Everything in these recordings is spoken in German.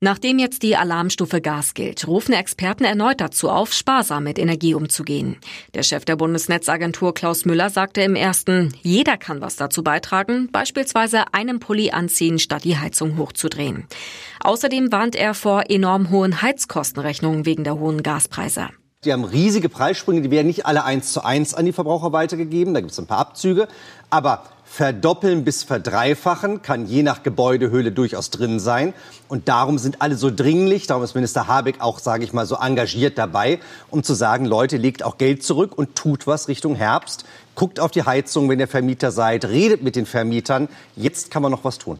Nachdem jetzt die Alarmstufe Gas gilt, rufen Experten erneut dazu auf, sparsam mit Energie umzugehen. Der Chef der Bundesnetzagentur Klaus Müller sagte im ersten, jeder kann was dazu beitragen, beispielsweise einen Pulli anziehen, statt die Heizung hochzudrehen. Außerdem warnt er vor enorm hohen Heizkostenrechnungen wegen der hohen Gaspreise. Die haben riesige Preissprünge, die werden nicht alle eins zu eins an die Verbraucher weitergegeben. Da gibt es ein paar Abzüge. Aber verdoppeln bis verdreifachen kann je nach Gebäudehöhle durchaus drin sein. Und darum sind alle so dringlich, darum ist Minister Habeck auch, sage ich mal, so engagiert dabei, um zu sagen, Leute, legt auch Geld zurück und tut was Richtung Herbst. Guckt auf die Heizung, wenn ihr Vermieter seid, redet mit den Vermietern. Jetzt kann man noch was tun.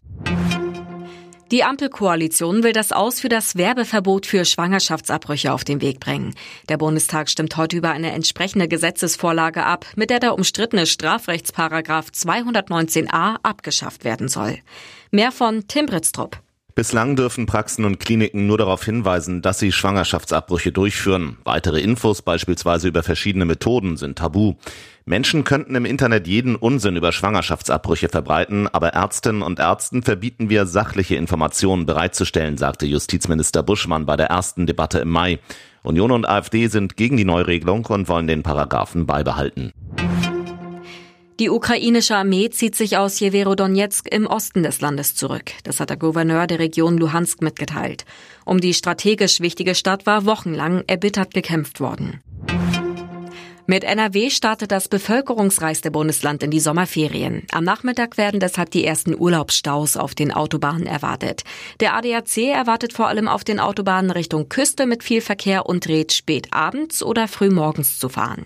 Die Ampelkoalition will das Aus für das Werbeverbot für Schwangerschaftsabbrüche auf den Weg bringen. Der Bundestag stimmt heute über eine entsprechende Gesetzesvorlage ab, mit der der umstrittene Strafrechtsparagraf 219a abgeschafft werden soll. Mehr von Tim Britztrup. Bislang dürfen Praxen und Kliniken nur darauf hinweisen, dass sie Schwangerschaftsabbrüche durchführen. Weitere Infos beispielsweise über verschiedene Methoden sind tabu. Menschen könnten im Internet jeden Unsinn über Schwangerschaftsabbrüche verbreiten, aber Ärztinnen und Ärzten verbieten wir, sachliche Informationen bereitzustellen, sagte Justizminister Buschmann bei der ersten Debatte im Mai. Union und AfD sind gegen die Neuregelung und wollen den Paragraphen beibehalten. Die ukrainische Armee zieht sich aus Jeverodonetsk im Osten des Landes zurück. Das hat der Gouverneur der Region Luhansk mitgeteilt. Um die strategisch wichtige Stadt war wochenlang erbittert gekämpft worden. Mit NRW startet das bevölkerungsreichste Bundesland in die Sommerferien. Am Nachmittag werden deshalb die ersten Urlaubsstaus auf den Autobahnen erwartet. Der ADAC erwartet vor allem auf den Autobahnen Richtung Küste mit viel Verkehr und rät spät abends oder früh morgens zu fahren.